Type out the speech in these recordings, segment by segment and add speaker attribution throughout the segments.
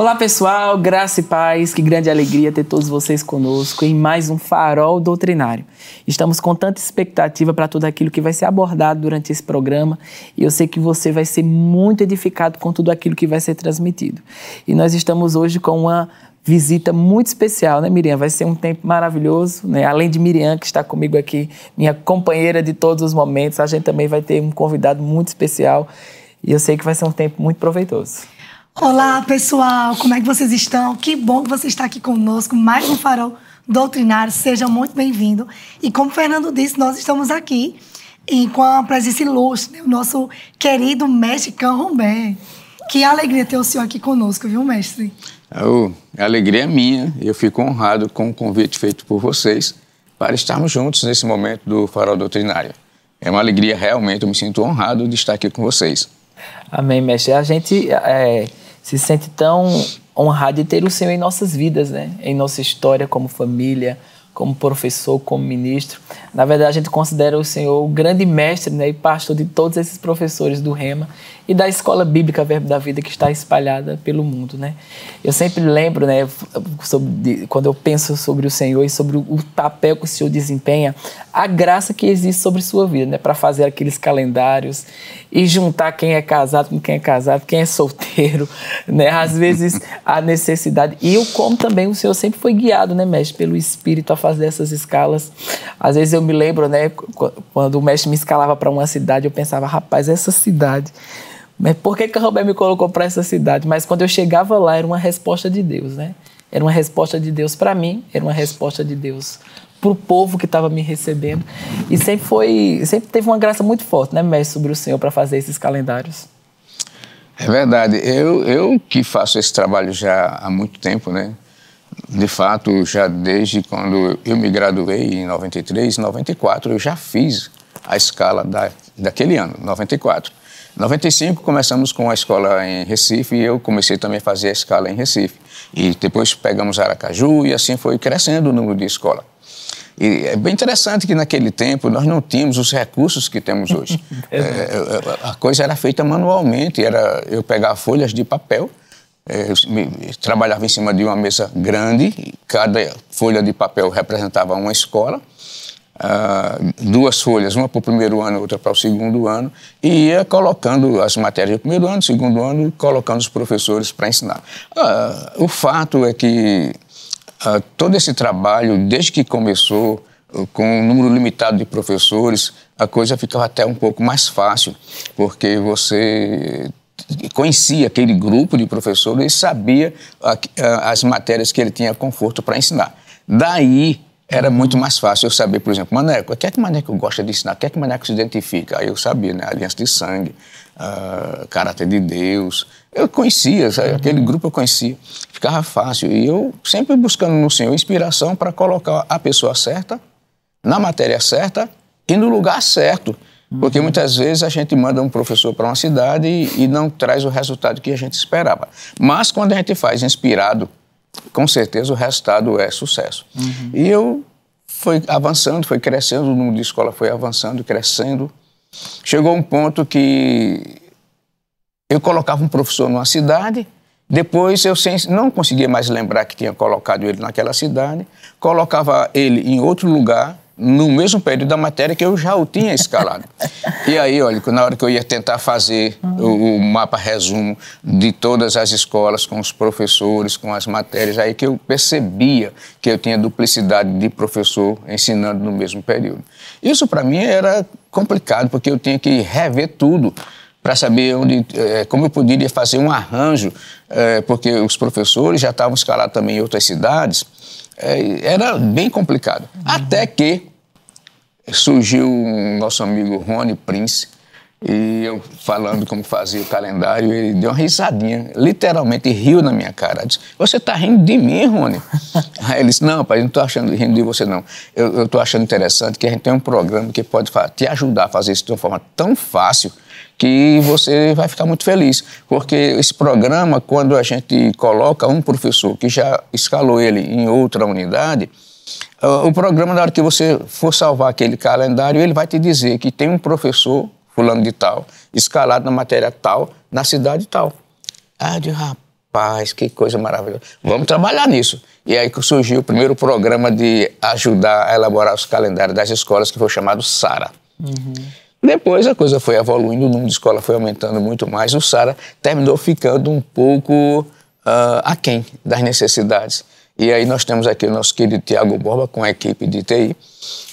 Speaker 1: Olá pessoal, graça e paz, que grande alegria ter todos vocês conosco em mais um Farol Doutrinário. Estamos com tanta expectativa para tudo aquilo que vai ser abordado durante esse programa e eu sei que você vai ser muito edificado com tudo aquilo que vai ser transmitido. E nós estamos hoje com uma visita muito especial, né, Miriam? Vai ser um tempo maravilhoso, né? Além de Miriam, que está comigo aqui, minha companheira de todos os momentos, a gente também vai ter um convidado muito especial e eu sei que vai ser um tempo muito proveitoso.
Speaker 2: Olá, pessoal, como é que vocês estão? Que bom que você está aqui conosco, mais um Farol Doutrinário, seja muito bem-vindo. E como o Fernando disse, nós estamos aqui e com a presença ilustre, né? o nosso querido mestre Can Rombé. Que alegria ter o senhor aqui conosco, viu, mestre?
Speaker 3: Oh, a alegria é minha, eu fico honrado com o convite feito por vocês para estarmos juntos nesse momento do Farol Doutrinário. É uma alegria realmente, eu me sinto honrado de estar aqui com vocês.
Speaker 1: Amém, mestre. A gente é, se sente tão honrado de ter o Senhor em nossas vidas, né? Em nossa história como família, como professor, como ministro. Na verdade, a gente considera o Senhor o grande mestre né, e pastor de todos esses professores do Rema e da escola bíblica Verbo da Vida que está espalhada pelo mundo, né? Eu sempre lembro, né, sobre, quando eu penso sobre o Senhor e sobre o papel que o Senhor desempenha, a graça que existe sobre sua vida, né, para fazer aqueles calendários e juntar quem é casado com quem é casado, quem é solteiro, né? Às vezes a necessidade e eu como também o Senhor sempre foi guiado, né, mestre, pelo Espírito a fazer essas escalas. Às vezes eu me lembro, né, quando o mestre me escalava para uma cidade, eu pensava, rapaz, essa cidade mas por que, que a Roberto me colocou para essa cidade? Mas quando eu chegava lá, era uma resposta de Deus, né? Era uma resposta de Deus para mim, era uma resposta de Deus para o povo que estava me recebendo. E sempre foi, sempre teve uma graça muito forte, né, mestre, sobre o Senhor para fazer esses calendários.
Speaker 3: É verdade. Eu, eu que faço esse trabalho já há muito tempo, né? De fato, já desde quando eu me graduei em 93, 94, eu já fiz a escala da, daquele ano, 94. 95 começamos com a escola em Recife e eu comecei também a fazer a escala em Recife. E depois pegamos Aracaju e assim foi crescendo o número de escola. E é bem interessante que naquele tempo nós não tínhamos os recursos que temos hoje. é, é, é a coisa era feita manualmente, era eu pegar folhas de papel, é, trabalhava em cima de uma mesa grande, cada folha de papel representava uma escola, uh, duas folhas, uma para o primeiro ano, outra para o segundo ano, e ia colocando as matérias do primeiro ano, segundo ano, colocando os professores para ensinar. Uh, o fato é que uh, todo esse trabalho, desde que começou, com um número limitado de professores, a coisa ficava até um pouco mais fácil, porque você conhecia aquele grupo de professores e sabia as matérias que ele tinha conforto para ensinar. Daí era muito mais fácil eu saber, por exemplo, Maneco, o que é que Maneco gosta de ensinar? O que é que Maneco se identifica? Aí eu sabia, né? Aliança de sangue, uh, caráter de Deus. Eu conhecia, sabe? aquele grupo eu conhecia. Ficava fácil. E eu sempre buscando no Senhor inspiração para colocar a pessoa certa, na matéria certa e no lugar certo. Porque uhum. muitas vezes a gente manda um professor para uma cidade e, e não traz o resultado que a gente esperava. Mas quando a gente faz inspirado com certeza o resultado é sucesso. Uhum. E eu fui avançando, foi crescendo, o número de escola foi avançando, crescendo. Chegou um ponto que eu colocava um professor numa cidade, depois eu sem, não conseguia mais lembrar que tinha colocado ele naquela cidade, colocava ele em outro lugar, no mesmo período da matéria que eu já o tinha escalado. e aí, olha, na hora que eu ia tentar fazer o, o, mapa resumo de todas as escolas, com os professores, com as matérias, aí que eu percebia que eu tinha duplicidade de professor ensinando no mesmo período. Isso para mim era complicado, porque eu tinha que rever tudo para saber onde, é, como eu poderia fazer um arranjo, é, porque os professores já estavam escalados também em outras cidades, é, era bem complicado. Uhum. Até que surgiu um nosso amigo Rony Prince, e eu falando como fazia o calendário, ele deu uma risadinha, literalmente riu na minha cara. Disse, você está rindo de mim, Rony? Aí ele disse, não, pai, eu não estou achando rindo de você, não. Eu estou achando interessante que a gente tem um programa que pode te ajudar a fazer isso de uma forma tão fácil que você vai ficar muito feliz. Porque esse programa, quando a gente coloca um professor que já escalou ele em outra unidade, Uh, o programa, na hora que você for salvar aquele calendário, ele vai te dizer que tem um professor, fulano de tal, escalado na matéria tal, na cidade tal. Ah, de rapaz Rapaz, que coisa maravilhosa. Vamos trabalhar nisso. E aí que surgiu o primeiro programa de ajudar a elaborar os calendários das escolas, que foi chamado SARA. Uhum. Depois a coisa foi evoluindo, o número de escola foi aumentando muito mais. O SARA terminou ficando um pouco uh, aquém das necessidades. E aí nós temos aqui o nosso querido Tiago Borba com a equipe de TI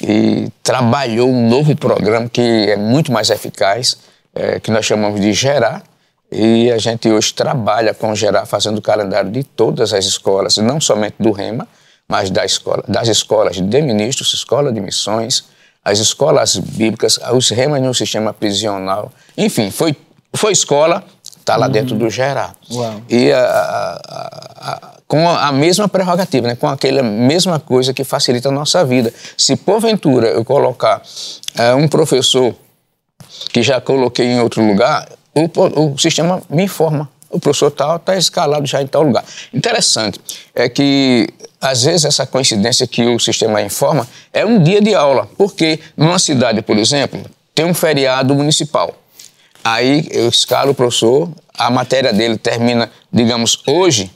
Speaker 3: e trabalhou um novo programa que é muito mais eficaz, é, que nós chamamos de Gerar, e a gente hoje trabalha com Gerar, fazendo o calendário de todas as escolas, não somente do REMA, mas da escola, das escolas de ministros, escola de missões, as escolas bíblicas, os REMA no sistema prisional. Enfim, foi, foi escola, está lá uhum. dentro do Gerar. Uau. E a, a, a, com a mesma prerrogativa, né? com aquela mesma coisa que facilita a nossa vida. Se porventura eu colocar é, um professor que já coloquei em outro lugar, o, o sistema me informa. O professor tal está escalado já em tal lugar. Interessante é que, às vezes, essa coincidência que o sistema informa é um dia de aula, porque numa cidade, por exemplo, tem um feriado municipal. Aí eu escalo o professor, a matéria dele termina, digamos, hoje,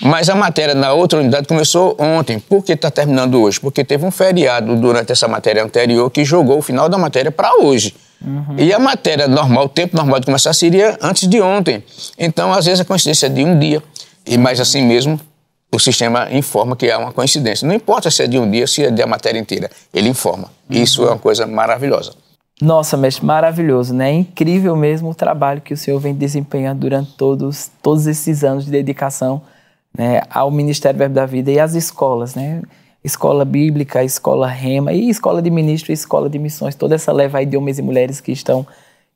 Speaker 3: mas a matéria na outra unidade começou ontem. Por que está terminando hoje? Porque teve um feriado durante essa matéria anterior que jogou o final da matéria para hoje. Uhum. E a matéria normal, o tempo normal de começar seria antes de ontem. Então, às vezes, a coincidência é de um dia. E mais assim mesmo, o sistema informa que há uma coincidência. Não importa se é de um dia, se é de a matéria inteira. Ele informa. Isso é uma coisa maravilhosa.
Speaker 1: Nossa, mestre, maravilhoso, né? É incrível mesmo o trabalho que o senhor vem desempenhando durante todos, todos esses anos de dedicação né, ao Ministério Verbo da Vida e às escolas, né? escola bíblica, escola rema e escola de ministro e escola de missões, toda essa leva aí de homens e mulheres que estão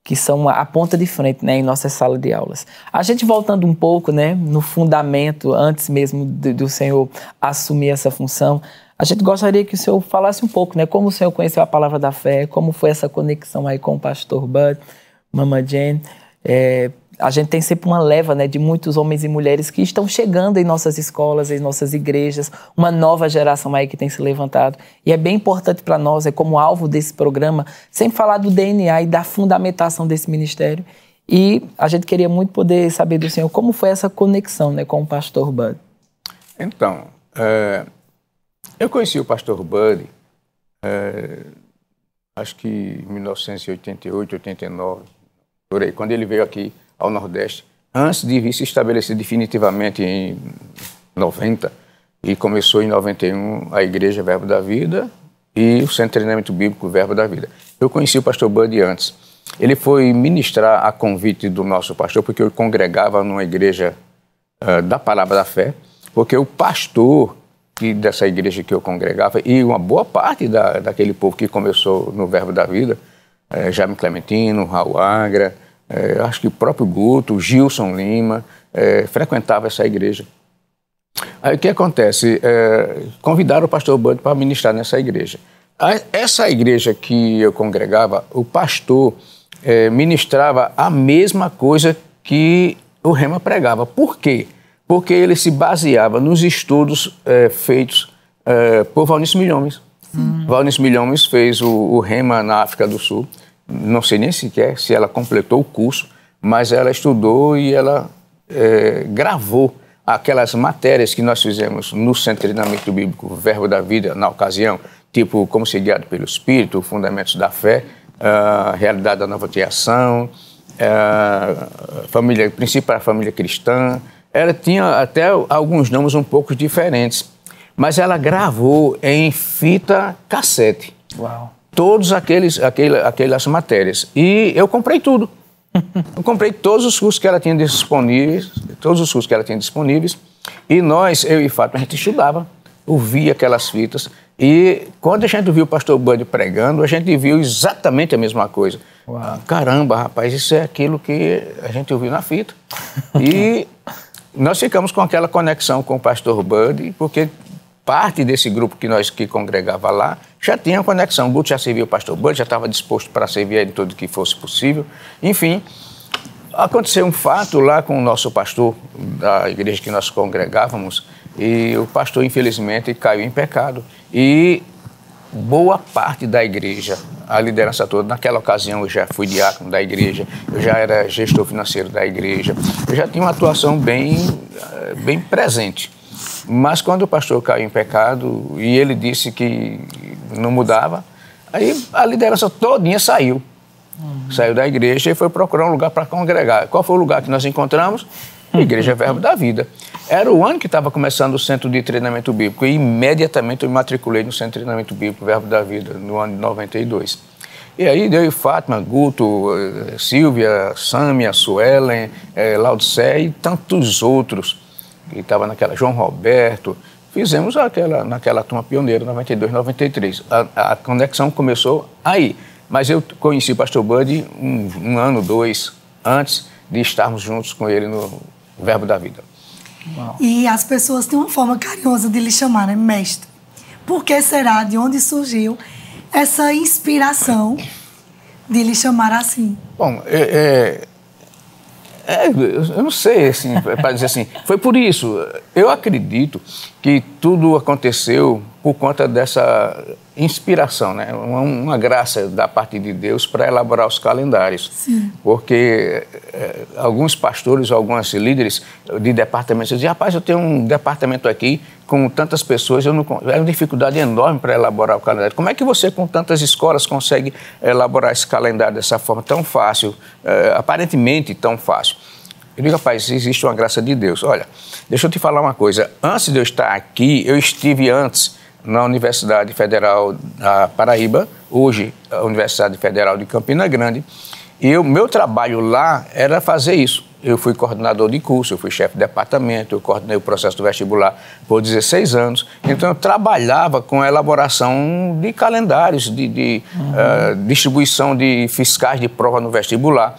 Speaker 1: que são a ponta de frente, né, em nossa sala de aulas. A gente voltando um pouco, né, no fundamento antes mesmo do, do Senhor assumir essa função, a gente gostaria que o senhor falasse um pouco, né, como o senhor conheceu a palavra da fé, como foi essa conexão aí com o pastor Bud, Mama Jane, é, a gente tem sempre uma leva né, de muitos homens e mulheres que estão chegando em nossas escolas, em nossas igrejas, uma nova geração aí que tem se levantado. E é bem importante para nós, é como alvo desse programa, sempre falar do DNA e da fundamentação desse ministério. E a gente queria muito poder saber do senhor como foi essa conexão né, com o pastor Bud.
Speaker 3: Então, é, eu conheci o pastor Bud, é, acho que em 1988, 89, por aí, quando ele veio aqui ao Nordeste, antes de se estabelecer definitivamente em 90, e começou em 91 a Igreja Verbo da Vida e o Centro de Treinamento Bíblico Verbo da Vida. Eu conheci o pastor Bud antes. Ele foi ministrar a convite do nosso pastor, porque eu congregava numa igreja uh, da Palavra da Fé, porque o pastor que, dessa igreja que eu congregava, e uma boa parte da, daquele povo que começou no Verbo da Vida, uh, Jaime Clementino, Raul Agra, é, acho que o próprio Guto, Gilson Lima, é, frequentava essa igreja. Aí o que acontece? É, convidaram o pastor Bud para ministrar nessa igreja. essa igreja que eu congregava, o pastor é, ministrava a mesma coisa que o Rema pregava. Por quê? Porque ele se baseava nos estudos é, feitos é, por Valnice Milhomes. Hum. Valnice Milhomes fez o, o Rema na África do Sul não sei nem sequer se ela completou o curso, mas ela estudou e ela é, gravou aquelas matérias que nós fizemos no Centro de Treinamento Bíblico Verbo da Vida, na ocasião, tipo Como ser guiado pelo Espírito, Fundamentos da Fé, a Realidade da Nova Criação, a família, Princípio para a Família Cristã. Ela tinha até alguns nomes um pouco diferentes, mas ela gravou em fita cassete. Uau todos aqueles, aquele, aquelas matérias. E eu comprei tudo. Eu comprei todos os cursos que ela tinha disponíveis, todos os cursos que ela tinha disponíveis, e nós, eu e Fátima, a gente estudava, ouvia aquelas fitas, e quando a gente viu o pastor Bud pregando, a gente viu exatamente a mesma coisa. Uau. Caramba, rapaz, isso é aquilo que a gente ouviu na fita. E nós ficamos com aquela conexão com o pastor Bud, porque parte desse grupo que nós que congregava lá já tinha conexão. O Guto já serviu o pastor Bud, já estava disposto para servir ele tudo que fosse possível. Enfim, aconteceu um fato lá com o nosso pastor da igreja que nós congregávamos e o pastor infelizmente caiu em pecado e boa parte da igreja a liderança toda. Naquela ocasião eu já fui diácono da igreja, eu já era gestor financeiro da igreja, eu já tinha uma atuação bem, eh, bem presente. Mas quando o pastor caiu em pecado e ele disse que não mudava, aí a liderança todinha saiu. Uhum. Saiu da igreja e foi procurar um lugar para congregar. Qual foi o lugar que nós encontramos? A Igreja Verbo da Vida. Era o ano que estava começando o centro de treinamento bíblico e imediatamente eu me matriculei no centro de treinamento bíblico Verbo da Vida, no ano de 92. E aí deu Fátima, Guto, eh, Silvia, Sâmia, Suelen, eh, Laudicé e tantos outros que estavam naquela, João Roberto, fizemos aquela, naquela turma pioneira, 92, 93. A, a conexão começou aí. Mas eu conheci o pastor Buddy um, um ano, dois antes de estarmos juntos com ele no Verbo da Vida.
Speaker 2: Uau. E as pessoas têm uma forma carinhosa de lhe chamar, né? Mestre. Por que será? De onde surgiu essa inspiração de lhe chamar assim?
Speaker 3: Bom, é, é, é eu não sei, assim, para dizer assim, foi por isso. Eu acredito que tudo aconteceu por conta dessa inspiração, né? uma, uma graça da parte de Deus para elaborar os calendários. Sim. Porque é, alguns pastores, alguns líderes de departamentos dizem, rapaz, eu tenho um departamento aqui com tantas pessoas, eu não, é uma dificuldade enorme para elaborar o calendário. Como é que você, com tantas escolas, consegue elaborar esse calendário dessa forma tão fácil, é, aparentemente tão fácil? Eu digo, rapaz, existe uma graça de Deus. Olha, deixa eu te falar uma coisa. Antes de eu estar aqui, eu estive antes na Universidade Federal da Paraíba, hoje a Universidade Federal de Campina Grande, e o meu trabalho lá era fazer isso. Eu fui coordenador de curso, eu fui chefe de departamento, eu coordenei o processo do vestibular por 16 anos. Então, eu trabalhava com a elaboração de calendários, de, de uhum. uh, distribuição de fiscais de prova no vestibular.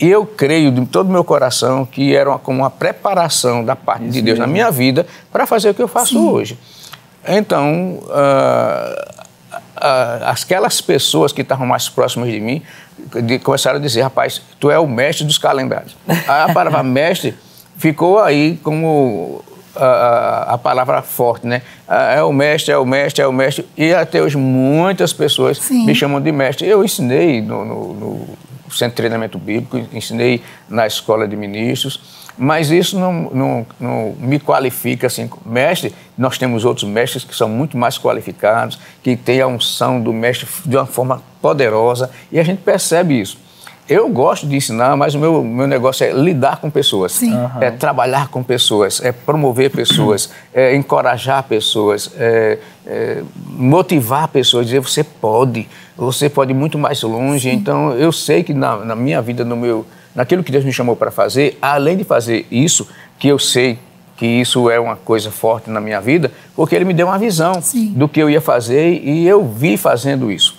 Speaker 3: E eu creio de todo o meu coração que era uma, como uma preparação da parte isso de Deus mesmo. na minha vida para fazer o que eu faço Sim. hoje. Então, uh, uh, aquelas pessoas que estavam mais próximas de mim de, começaram a dizer, rapaz, tu é o mestre dos calendários. a palavra mestre ficou aí como a, a, palavra forte, né? É o mestre, é o mestre, é o mestre. E até hoje muitas pessoas Sim. me chamam de mestre. Eu ensinei no, no, no Centro de Treinamento Bíblico, ensinei na Escola de Ministros, mas isso não, não, não, me qualifica assim. Mestre, nós temos outros mestres que são muito mais qualificados, que têm a unção do mestre de uma forma poderosa, e a gente percebe isso. Eu gosto de ensinar, mas o meu, meu negócio é lidar com pessoas, uhum. é trabalhar com pessoas, é promover pessoas, é encorajar pessoas, é, é motivar pessoas, dizer você pode, você pode ir muito mais longe. Sim. Então, eu sei que na, na minha vida, no meu naquilo que Deus me chamou para fazer, além de fazer isso, que eu sei que isso é uma coisa forte na minha vida, porque Ele me deu uma visão Sim. do que eu ia fazer e eu vi fazendo isso.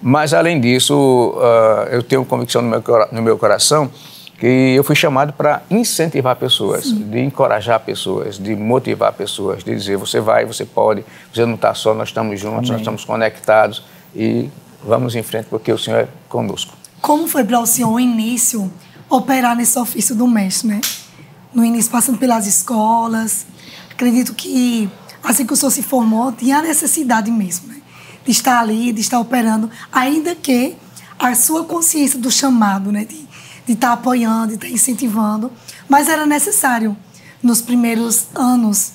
Speaker 3: Mas, além disso, uh, eu tenho convicção no meu, no meu coração que eu fui chamado para incentivar pessoas, Sim. de encorajar pessoas, de motivar pessoas, de dizer você vai, você pode, você não está só, nós estamos juntos, Amém. nós estamos conectados e vamos em frente porque o Senhor é conosco.
Speaker 2: Como foi para o senhor o início operar nesse ofício do mestre, né? No início, passando pelas escolas. Acredito que, assim que o senhor se formou, tinha a necessidade mesmo, né? De estar ali, de estar operando, ainda que a sua consciência do chamado, né? De, de estar apoiando, de estar incentivando. Mas era necessário, nos primeiros anos,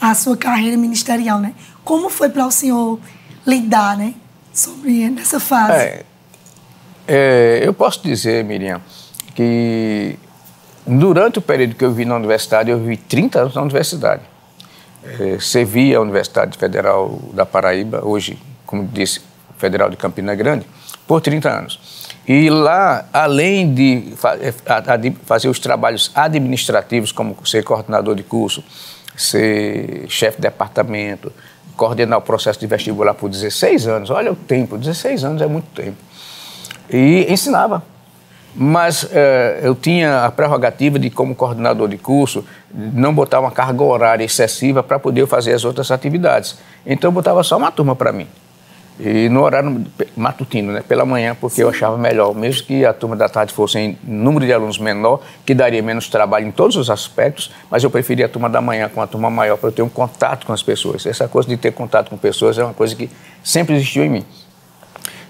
Speaker 2: a sua carreira ministerial, né? Como foi para o senhor lidar, né? Sobre essa fase.
Speaker 3: É, é, eu posso dizer, Miriam, que durante o período que eu vi na universidade, eu vivi 30 anos na universidade. É, servi a Universidade Federal da Paraíba, hoje, como disse, Federal de Campina Grande, por 30 anos. E lá, além de é, fazer os trabalhos administrativos, como ser coordenador de curso, ser chefe de departamento, coordenar o processo de vestibular por 16 anos, olha o tempo, 16 anos é muito tempo. E ensinava mas eh, eu tinha a prerrogativa de, como coordenador de curso, não botar uma carga horária excessiva para poder fazer as outras atividades. Então eu botava só uma turma para mim. E no horário matutino, né, pela manhã, porque Sim. eu achava melhor, mesmo que a turma da tarde fosse em número de alunos menor, que daria menos trabalho em todos os aspectos, mas eu preferia a turma da manhã com a turma maior para eu ter um contato com as pessoas. Essa coisa de ter contato com pessoas é uma coisa que sempre existiu em mim.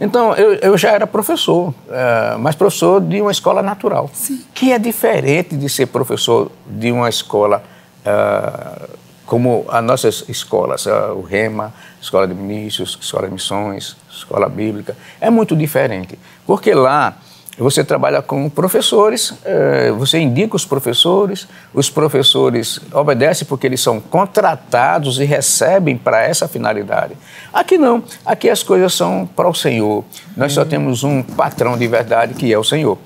Speaker 3: Então, eu, eu já era professor, uh, mas professor de uma escola natural, Sim. que é diferente de ser professor de uma escola uh, como as nossas escolas, uh, o REMA, Escola de Ministros, Escola de Missões, Escola Bíblica. É muito diferente, porque lá você trabalha com professores, eh, você indica os professores, os professores obedecem porque eles são contratados e recebem para essa finalidade. Aqui não, aqui as coisas são para o Senhor. Nós só temos um patrão de verdade que é o Senhor.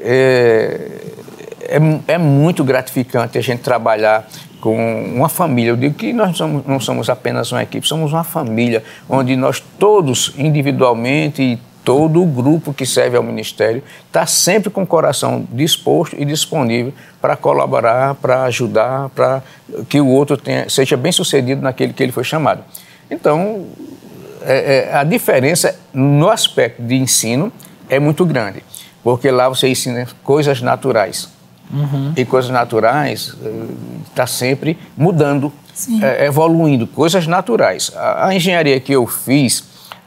Speaker 3: É, é, é muito gratificante a gente trabalhar com uma família. Eu digo que nós não somos apenas uma equipe, somos uma família onde nós todos individualmente todo o grupo que serve ao Ministério está sempre com o coração disposto e disponível para colaborar, para ajudar, para que o outro tenha, seja bem sucedido naquele que ele foi chamado. Então, é, é, a diferença no aspecto de ensino é muito grande, porque lá você ensina coisas naturais. Uhum. E coisas naturais está eh, sempre mudando, é, evoluindo, coisas naturais. A, a engenharia que eu fiz,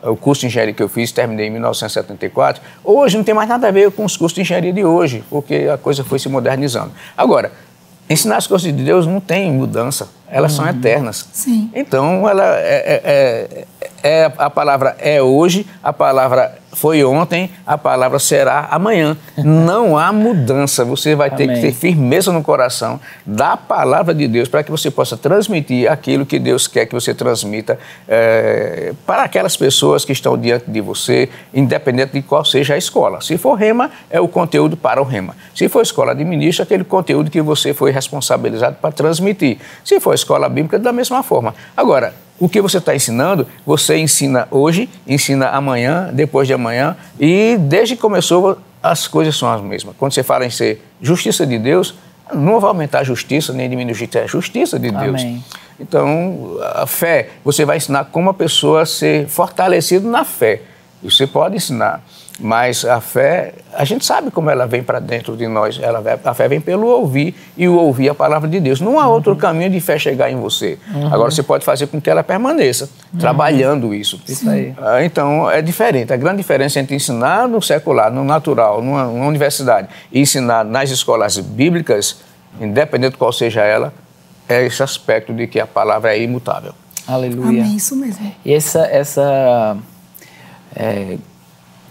Speaker 3: o curso de engenharia que eu fiz, terminei em 1974, hoje não tem mais nada a ver com os cursos de engenharia de hoje, porque a coisa foi se modernizando. Agora, ensinar as coisas de Deus não tem mudança, elas uhum. são eternas.
Speaker 2: Sim.
Speaker 3: Então, ela é, é, é, é, a palavra é hoje, a palavra foi ontem, a palavra será amanhã. Não há mudança. Você vai ter Amém. que ter firmeza no coração da palavra de Deus para que você possa transmitir aquilo que Deus quer que você transmita é, para aquelas pessoas que estão diante de você, independente de qual seja a escola. Se for rema, é o conteúdo para o rema. Se for escola de ministro, aquele conteúdo que você foi responsabilizado para transmitir. Se for escola bíblica, da mesma forma. Agora, o que você está ensinando, você ensina hoje, ensina amanhã, depois de amanhã, e desde que começou, as coisas são as mesmas. Quando você fala em ser justiça de Deus, não vai aumentar a justiça nem diminuir a é justiça de Deus. Amém. Então, a fé, você vai ensinar como a pessoa ser fortalecido na fé. Você pode ensinar. Mas a fé, a gente sabe como ela vem para dentro de nós. Ela, a fé vem pelo ouvir e o ouvir a palavra de Deus. Não há uhum. outro caminho de fé chegar em você. Uhum. Agora você pode fazer com que ela permaneça, uhum. trabalhando isso.
Speaker 1: Isso aí.
Speaker 3: Ah, então é diferente. A grande diferença entre ensinar no secular, no natural, numa, numa universidade, e ensinar nas escolas bíblicas, independente qual seja ela, é esse aspecto de que a palavra é imutável.
Speaker 1: Aleluia.
Speaker 2: Amém, isso mesmo.
Speaker 1: E essa, essa é,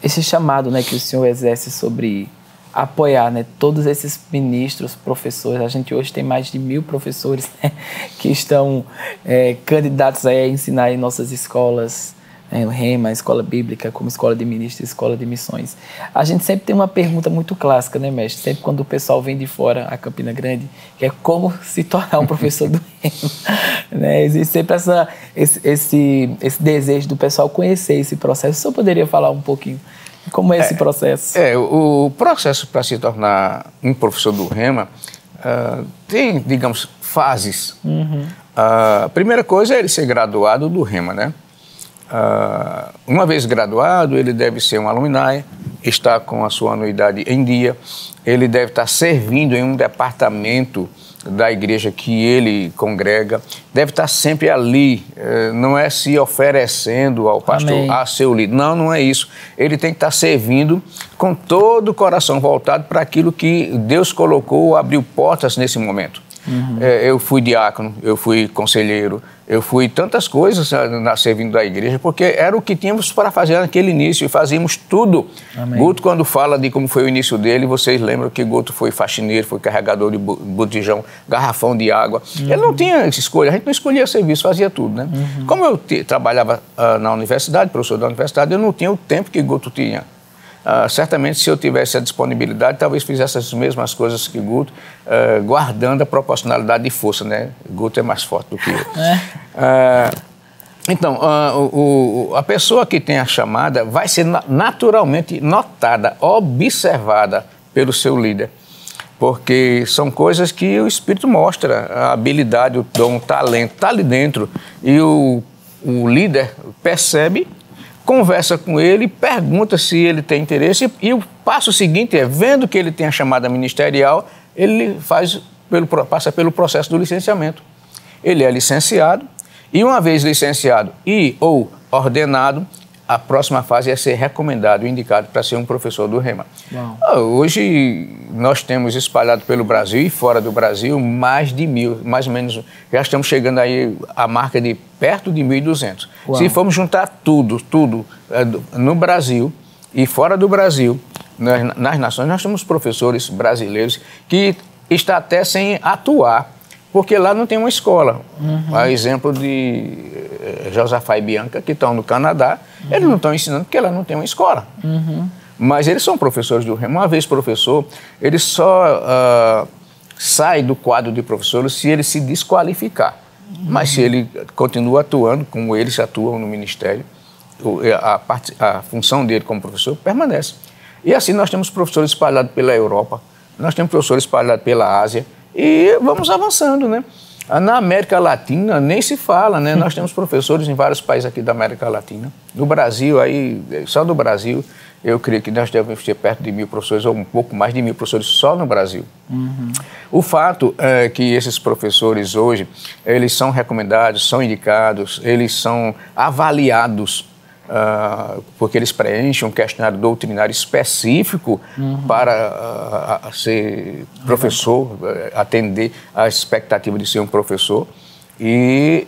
Speaker 1: esse chamado né, que o Senhor exerce sobre apoiar né, todos esses ministros, professores. A gente hoje tem mais de mil professores né, que estão é, candidatos a ensinar em nossas escolas o REMA, a escola bíblica, como escola de ministros, escola de missões. A gente sempre tem uma pergunta muito clássica, né, mestre? Sempre quando o pessoal vem de fora a Campina Grande, que é como se tornar um professor do REMA. né? Existe sempre essa, esse, esse, esse desejo do pessoal conhecer esse processo. O senhor poderia falar um pouquinho como é esse é, processo?
Speaker 3: É, o processo para se tornar um professor do REMA uh, tem, digamos, fases. Uhum. Uh, a primeira coisa é ele ser graduado do REMA, né? Uh, uma vez graduado, ele deve ser um alumni, estar com a sua anuidade em dia, ele deve estar servindo em um departamento da igreja que ele congrega, deve estar sempre ali, uh, não é se oferecendo ao pastor, Amém. a seu líder. Não, não é isso. Ele tem que estar servindo com todo o coração voltado para aquilo que Deus colocou, abriu portas nesse momento. Uhum. É, eu fui diácono, eu fui conselheiro, eu fui tantas coisas na, servindo da igreja, porque era o que tínhamos para fazer naquele início, e fazíamos tudo. Amém. Guto, quando fala de como foi o início dele, vocês lembram que Guto foi faxineiro, foi carregador de botijão, garrafão de água. Uhum. Ele não tinha escolha, a gente não escolhia serviço, fazia tudo, né? Uhum. Como eu trabalhava uh, na universidade, professor da universidade, eu não tinha o tempo que Guto tinha. Uh, certamente, se eu tivesse a disponibilidade, talvez fizesse as mesmas coisas que Guto, uh, guardando a proporcionalidade de força, né? Guto é mais forte do que eu. É. Uh, então, o, o, a pessoa que tem a chamada vai ser naturalmente notada, observada pelo seu líder, porque são coisas que o Espírito mostra, a habilidade, o dom, o talento, está ali dentro, e o, o líder percebe conversa com ele, pergunta se ele tem interesse e o passo seguinte é, vendo que ele tem a chamada ministerial, ele faz pelo, passa pelo processo do licenciamento. Ele é licenciado e uma vez licenciado e ou ordenado, a próxima fase é ser recomendado, indicado para ser um professor do REMA.
Speaker 1: Uau.
Speaker 3: Hoje nós temos espalhado pelo Brasil e fora do Brasil mais de mil, mais ou menos, já estamos chegando aí a marca de perto de 1.200.
Speaker 1: Uau.
Speaker 3: Se formos juntar tudo, tudo eh, no Brasil e fora do Brasil, nas, nas nações, nós temos professores brasileiros que está até sem atuar, porque lá não tem uma escola. A exemplo de eh, Josafá e Bianca, que estão no Canadá, eles não estão ensinando porque lá não tem uma escola. Mas eles são professores do Remo. Uma vez professor, ele só ah, sai do quadro de professores se ele se desqualificar. Mas se ele continua atuando, como eles atuam no ministério, o- a, parte- a função dele como professor permanece. E assim nós temos professores espalhados pela Europa, nós temos professores espalhados pela Ásia e vamos avançando, né? Ah, Na América Latina nem se fala, né? Nós temos professores em vários países aqui da América Latina. No Brasil, aí, só do Brasil, eu creio que nós devemos ter perto de mil professores, ou um pouco mais de mil professores só no Brasil. O fato é que esses professores hoje, eles são recomendados, são indicados, eles são avaliados, ah, porque eles preenchem um questionário doutrinário específico para ah, ah, ser professor, eh, atender à expectativa de ser um professor. E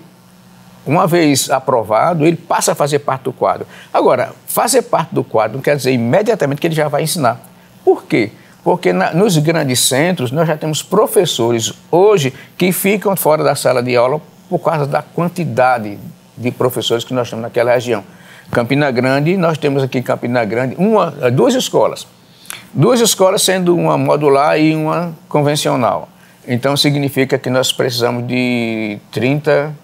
Speaker 3: uma vez aprovado, ele passa a fazer parte do quadro. Agora, fazer parte do quadro não quer dizer imediatamente que ele já vai ensinar. Por quê? Porque na- nos grandes centros nós já temos professores hoje que ficam fora da sala de aula por causa da quantidade de professores que nós temos naquela região. Campina Grande, nós temos aqui em Campina Grande uma, duas escolas. Duas escolas sendo uma modular e uma convencional. Então significa que nós precisamos de 30,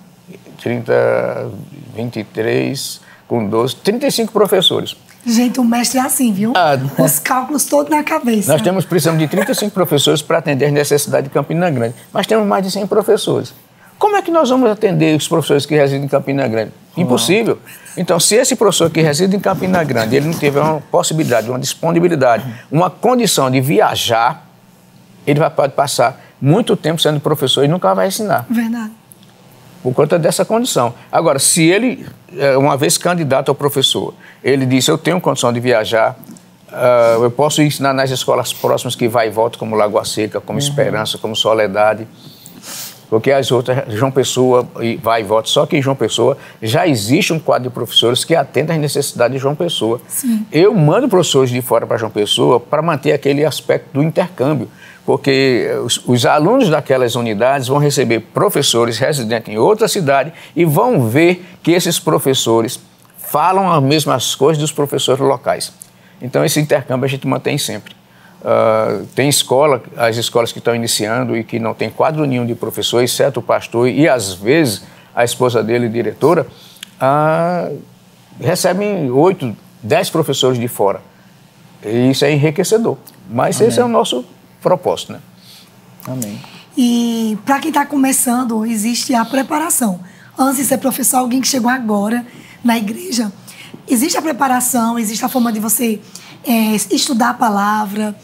Speaker 3: 30, 23, com 12, 35 professores.
Speaker 2: Gente, o mestre é assim, viu?
Speaker 3: Ah,
Speaker 2: Os cálculos todos na cabeça.
Speaker 3: Nós temos, precisamos de 35 professores para atender as necessidades de Campina Grande, mas temos mais de 100 professores. Como é que nós vamos atender os professores que residem em Campina Grande? Impossível. Então, se esse professor que reside em Campina Grande, ele não tiver uma possibilidade, uma disponibilidade, uma condição de viajar, ele vai, pode passar muito tempo sendo professor e nunca vai ensinar
Speaker 2: Verdade.
Speaker 3: por conta dessa condição. Agora, se ele, eh, uma vez candidato ao professor, ele disse, eu tenho condição de viajar, ah, eu posso ensinar nas escolas próximas que vai e volta, como Lagoa Seca, como Esperança, como Soledade, porque as outras, João Pessoa, vai e volta, só que em João Pessoa já existe um quadro de professores que atende às necessidades de João Pessoa.
Speaker 2: Sim.
Speaker 3: Eu mando professores de fora para João Pessoa para manter aquele aspecto do intercâmbio, porque os, os alunos daquelas unidades vão receber professores residentes em outra cidade e vão ver que esses professores falam as mesmas coisas dos professores locais. Então, esse intercâmbio a gente mantém sempre. Ah, tem escola, as escolas que estão iniciando e que não tem quadro nenhum de professor, exceto o pastor e, às vezes, a esposa dele, diretora, ah, recebem oito, dez professores de fora. E isso é enriquecedor. Mas esse é o nosso propósito, né?
Speaker 1: Amém.
Speaker 2: E para quem está começando, existe a preparação. Antes de ser professor, alguém que chegou agora na igreja, existe a preparação, existe a forma de você é, estudar a palavra,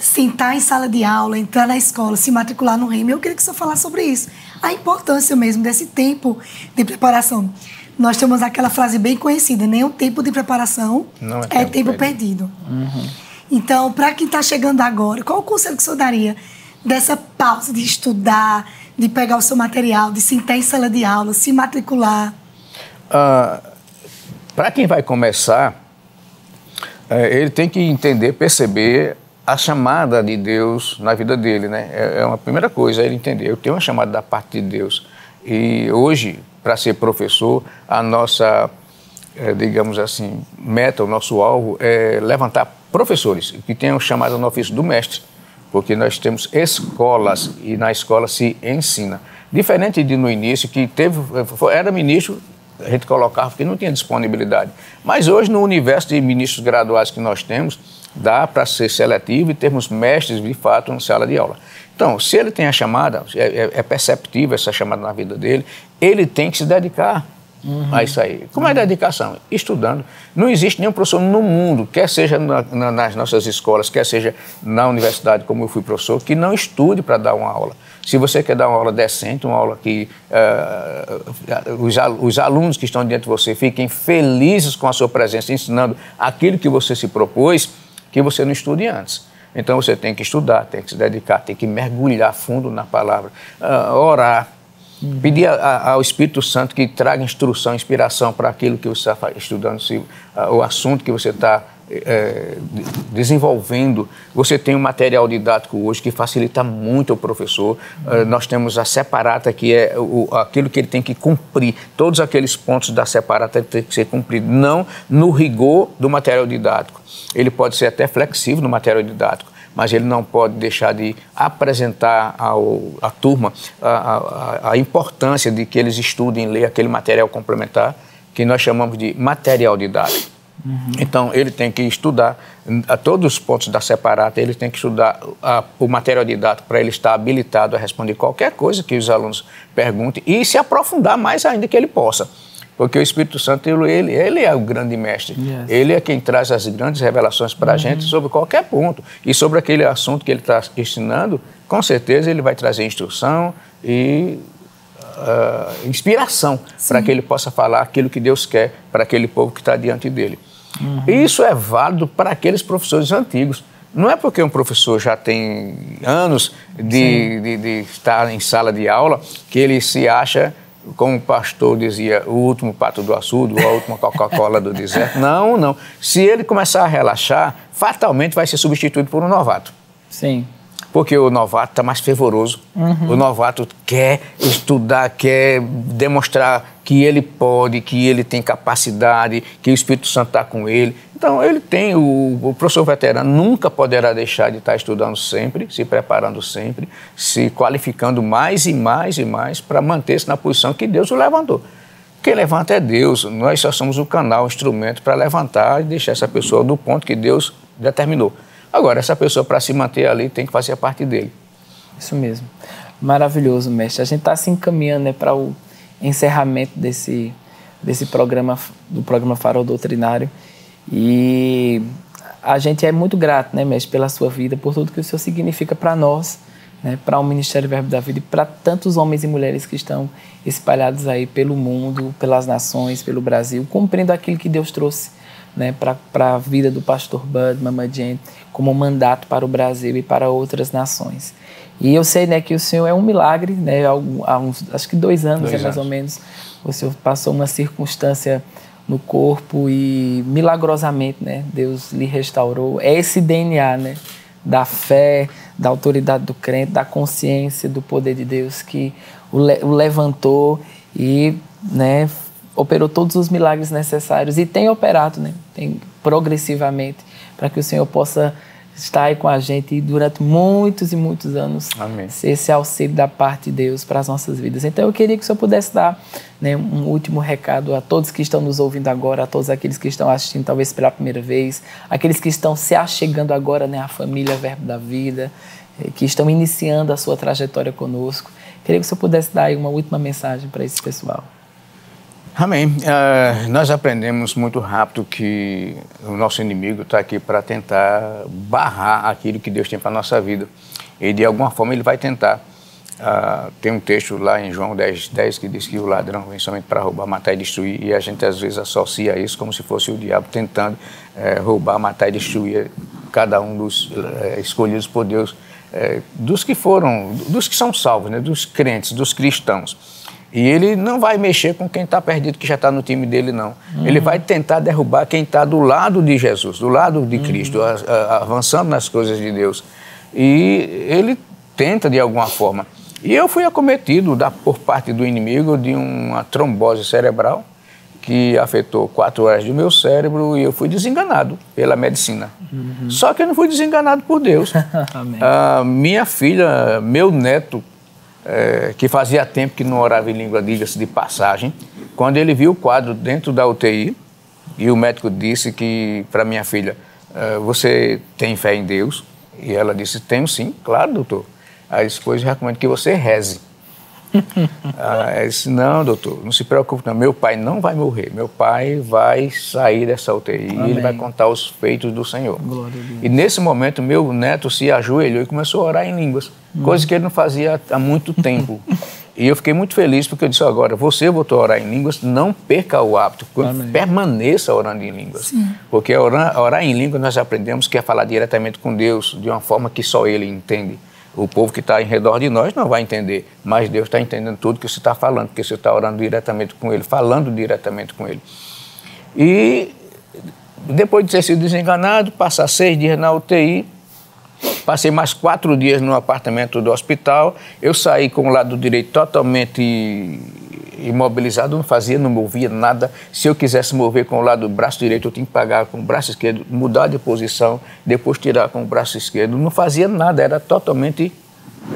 Speaker 2: sentar em sala de aula, entrar na escola, se matricular no reino. Eu queria que você falasse sobre isso. A importância mesmo desse tempo de preparação. Nós temos aquela frase bem conhecida: nenhum tempo de preparação
Speaker 3: Não é
Speaker 2: é
Speaker 3: tempo
Speaker 2: tempo
Speaker 3: perdido.
Speaker 2: perdido. Então, para quem está chegando agora, qual o conselho que o senhor daria dessa pausa de estudar, de pegar o seu material, de sentar em sala de aula, se matricular?
Speaker 3: Ah, Para quem vai começar, eh, ele tem que entender, perceber a chamada de Deus na vida dele, né? É é uma primeira coisa, é ele entender. Eu tenho uma chamada da parte de Deus. E hoje, para ser professor, a nossa, eh, digamos assim, meta, o nosso alvo é levantar professores que tenham chamada no ofício do mestre, porque nós temos escolas e na escola se ensina. Diferente de no início, que teve, era ministro, a gente colocava porque não tinha disponibilidade. Mas hoje, no universo de ministros graduados que nós temos, dá para ser seletivo e termos mestres, de fato, na sala de aula. Então, se ele tem a chamada, é, é- é perceptível essa chamada na vida dele, ele tem que se dedicar. Uhum. É isso aí. Como é dedicação? Estudando. Não existe nenhum professor no mundo, quer seja na, na, nas nossas escolas, quer seja na universidade, como eu fui professor, que não estude para dar uma aula. Se você quer dar uma aula decente, uma aula que uh, os, os, alunos que estão diante de você fiquem felizes com a sua presença, ensinando aquilo que você se propôs, que você não estude antes. Então você tem que estudar, tem que se dedicar, tem que mergulhar fundo na palavra, uh, orar. Pedir a, a, ao Espírito Santo que traga instrução, inspiração para aquilo que você está estudando, se, a, o assunto que você está é, desenvolvendo. Você tem um material didático hoje que facilita muito o professor. Uhum. nós temos a separata, que é o, aquilo que ele tem que cumprir. Todos aqueles pontos da separata têm que ser cumpridos, não no rigor do material didático. Ele pode ser até flexível no material didático, mas ele não pode deixar de apresentar ao, à turma a, a, a importância de que eles estudem ler aquele material complementar, que nós chamamos de material didático. Uhum. Então, ele tem que estudar a todos os pontos da separata, ele tem que estudar a, o material didático para ele estar habilitado a responder qualquer coisa que os alunos perguntem e se aprofundar mais ainda que ele possa. Porque o Espírito Santo, ele, ele é o grande mestre. Yes. Ele é quem traz as grandes revelações para a uhum. gente sobre qualquer ponto. E sobre aquele assunto que ele está ensinando, com certeza ele vai trazer instrução e uh, inspiração para que ele possa falar aquilo que Deus quer para aquele povo que está diante dele. Uhum. Isso é válido para aqueles professores antigos. Não é porque um professor já tem anos de, de, de estar em sala de aula que ele se acha como o pastor dizia, o último pato do açude, a última Coca-Cola do deserto. Não, não. Se ele começar a relaxar, fatalmente vai ser substituído por um novato.
Speaker 1: Sim.
Speaker 3: Porque o novato está mais fervoroso. Uhum. O novato quer estudar, quer demonstrar que ele pode, que ele tem capacidade, que o Espírito Santo está com ele. Então, ele tem, o, o, professor veterano nunca poderá deixar de estar estudando sempre, se preparando sempre, se qualificando mais e mais e mais para manter-se na posição que Deus o levantou. Quem levanta é Deus, nós só somos o canal, o instrumento para levantar e deixar essa pessoa do ponto que Deus determinou. Agora, essa pessoa, para se manter ali, tem que fazer a parte dele.
Speaker 1: Isso mesmo. Maravilhoso, mestre. A gente está se encaminhando né, para o encerramento desse, desse programa, do programa Farol Doutrinário. E a gente é muito grato, né, mestre, pela sua vida, por tudo que o senhor significa para nós, né, para o Ministério Verbo da Vida e para tantos homens e mulheres que estão espalhados aí pelo mundo, pelas nações, pelo Brasil, cumprindo aquilo que Deus trouxe né, para a vida do pastor Bud, Mama Jane, como mandato para o Brasil e para outras nações. E eu sei né, que o senhor é um milagre, né, há, uns, acho que dois anos, dois é mais anos. ou menos, o senhor passou uma circunstância no corpo e milagrosamente, né, Deus lhe restaurou. É esse DNA, né, da fé, da autoridade do crente, da consciência do poder de Deus que o, le o levantou e, né, operou todos os milagres necessários e tem operado, né, tem progressivamente para que o Senhor possa estar aí com a gente durante muitos e muitos anos.
Speaker 3: Amém.
Speaker 1: Ser esse auxílio da parte de Deus para as nossas vidas. Então eu queria que o Senhor pudesse dar né, um último recado a todos que estão nos ouvindo agora, a todos aqueles que estão assistindo talvez pela primeira vez, aqueles que estão se achegando agora né, à família Verbo da Vida, eh, que estão iniciando a sua trajetória conosco. Queria que o Senhor pudesse dar aí uma última mensagem para esse pessoal.
Speaker 3: Amém. Uh, nós aprendemos muito rápido que o nosso inimigo está aqui para tentar barrar aquilo que Deus tem para a nossa vida. E de alguma forma ele vai tentar. Uh, tem um texto lá em João 10, 10 que diz que o ladrão vem somente para roubar, matar e destruir. E a gente às vezes associa isso como se fosse o diabo tentando uh, roubar, matar e destruir cada um dos eh, escolhidos por Deus, eh, dos que foram, dos que são salvos, né, dos crentes, dos cristãos. E ele não vai mexer com quem está perdido, que já está no time dele, não. Uhum. Ele vai tentar derrubar quem está do lado de Jesus, do lado de uhum. Cristo, a, a, avançando nas coisas de Deus. E ele tenta de alguma forma. E eu fui acometido da, por parte do inimigo de uma trombose cerebral que afetou quatro horas do meu cérebro e eu fui desenganado pela medicina. Uhum. Só que eu não fui desenganado por Deus. minha filha, meu neto, é, que fazia tempo que não orava em língua, diga-se de passagem, quando ele viu o quadro dentro da UTI, e o médico disse que para minha filha, é, você tem fé em Deus? E ela disse, tenho sim, claro, doutor. Aí depois eu recomendo que você reze. Ah, eu disse, não, doutor, não se preocupe não, meu pai não vai morrer, meu pai vai sair dessa UTI e ele vai contar os feitos do Senhor. E nesse momento, meu neto se ajoelhou e começou a orar em línguas, hum. coisa que ele não fazia há muito tempo. E eu fiquei muito feliz porque eu disse agora, você voltou a orar em línguas, não perca o hábito, Amém. permaneça orando em línguas. Sim. Porque orar, orar em línguas nós aprendemos que é falar diretamente com Deus de uma forma que só Ele entende. O povo que está em redor de nós não vai entender, mas Deus está entendendo tudo que você está falando, porque você está orando diretamente com Ele, falando diretamente com Ele. E depois de ter sido desenganado, passar seis dias na UTI, Passei mais quatro dias no apartamento do hospital. Eu saí com o lado direito totalmente imobilizado, não fazia, não movia nada. Se eu quisesse mover com o lado do braço direito, eu tinha que pagar com o braço esquerdo, mudar de posição, depois tirar com o braço esquerdo. Não fazia nada, era totalmente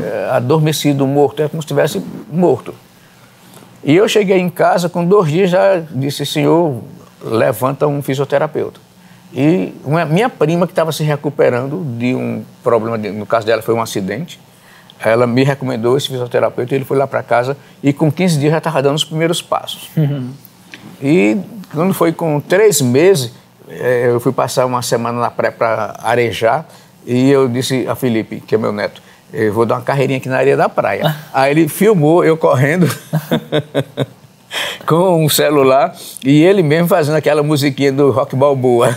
Speaker 3: é, adormecido, morto, é como se estivesse morto. E eu cheguei em casa, com dois dias já disse, senhor, levanta um fisioterapeuta. E uma, minha prima, que estava se recuperando de um problema, de, no caso dela foi um acidente, ela me recomendou esse fisioterapeuta, ele foi lá para casa e com 15 dias já estava dando os primeiros passos. Uhum. E quando foi com três meses, é, eu fui passar uma semana na praia para arejar e eu disse a Felipe, que é meu neto, eu vou dar uma carreirinha aqui na areia da praia. Aí ele filmou eu correndo. com um celular e ele mesmo fazendo aquela musiquinha do rock balboa.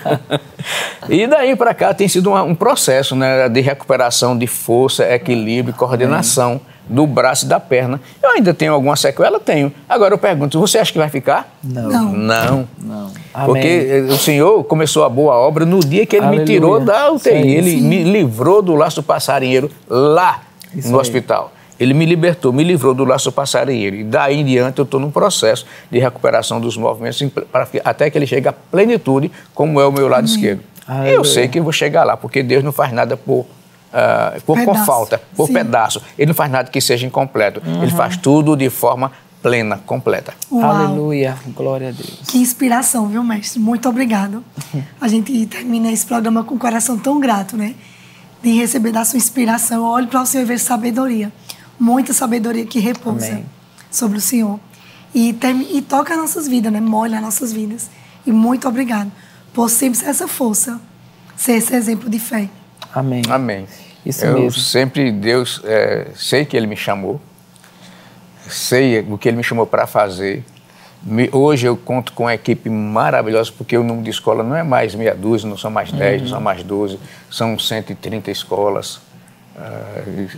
Speaker 3: e daí para cá tem sido um, um, processo né, de recuperação de força, equilíbrio, coordenação do braço e da perna. Eu ainda tenho alguma sequela? Tenho. Agora eu pergunto, você acha que vai ficar?
Speaker 2: Não.
Speaker 3: Não. Não. Porque o Senhor começou a boa obra no dia que Ele Aleluia. me tirou da UTI. Ele sim. me livrou do laço passarinheiro lá Isso no aí. hospital. Ele me libertou, me livrou do laço passarinheiro. E daí em diante eu estou num processo de recuperação dos movimentos para, até que ele chegue à plenitude, como é o meu lado Amém. esquerdo. Eu sei que eu vou chegar lá, porque Deus não faz nada por, uh, por, por, falta, por Sim. pedaço. Ele não faz nada que seja incompleto. Uhum. Ele faz tudo de forma plena, completa.
Speaker 1: Uau. Aleluia, glória a Deus.
Speaker 2: Que inspiração, viu, mestre? Muito obrigado. A gente termina esse programa com o coração tão grato, né? De receber da sua inspiração. Olhe para o Senhor e ver sabedoria muita sabedoria que repousa Amém. sobre o Senhor. E, tem, e toca nossas vidas, né? Molha nossas vidas. E muito obrigado por sempre ser essa força, ser esse exemplo de fé.
Speaker 1: Amém.
Speaker 3: Amém. Isso Eu mesmo. sempre, Deus, é, sei que Ele me chamou, sei o que Ele me chamou para fazer. Me, hoje eu conto com uma equipe maravilhosa, porque o número de escola não é mais meia dúzia, não são mais 10, uhum. não são mais 12, são 130 escolas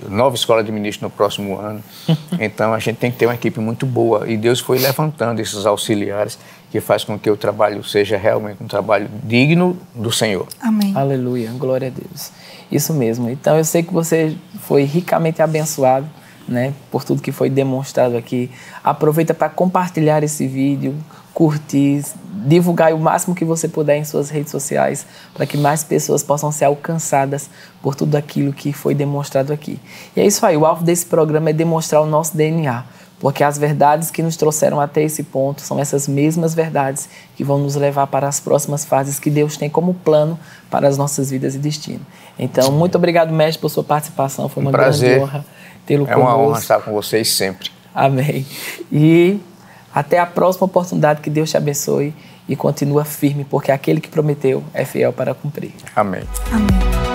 Speaker 3: nova escola de ministro no próximo ano. Então a gente tem que ter uma equipe muito boa e Deus foi levantando esses auxiliares que faz com que o trabalho seja realmente um trabalho digno do Senhor.
Speaker 2: Amém.
Speaker 1: Aleluia, glória a Deus. Isso mesmo. Então eu sei que você foi ricamente abençoado, né, por tudo que foi demonstrado aqui. Aproveita para compartilhar esse vídeo, curtir, divulgar o máximo que você puder em suas redes sociais, para que mais pessoas possam ser alcançadas por tudo aquilo que foi demonstrado aqui. E é isso aí, o alvo desse programa é demonstrar o nosso DNA, porque as verdades que nos trouxeram até esse ponto são essas mesmas verdades que vão nos levar para as próximas fases que Deus tem como plano para as nossas vidas e destino. Então, muito obrigado, mestre, por sua participação. Foi uma um grande honra tê-lo
Speaker 3: conosco. É uma honra estar com vocês sempre.
Speaker 1: Amém. E até a próxima oportunidade, que Deus te abençoe e continua firme, porque aquele que prometeu é fiel para cumprir.
Speaker 3: Amém.
Speaker 2: Amém.